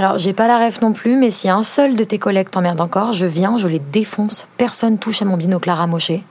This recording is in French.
Alors, j'ai pas la ref non plus, mais si un seul de tes collègues t'emmerde encore, je viens, je les défonce. Personne touche à mon binocle à.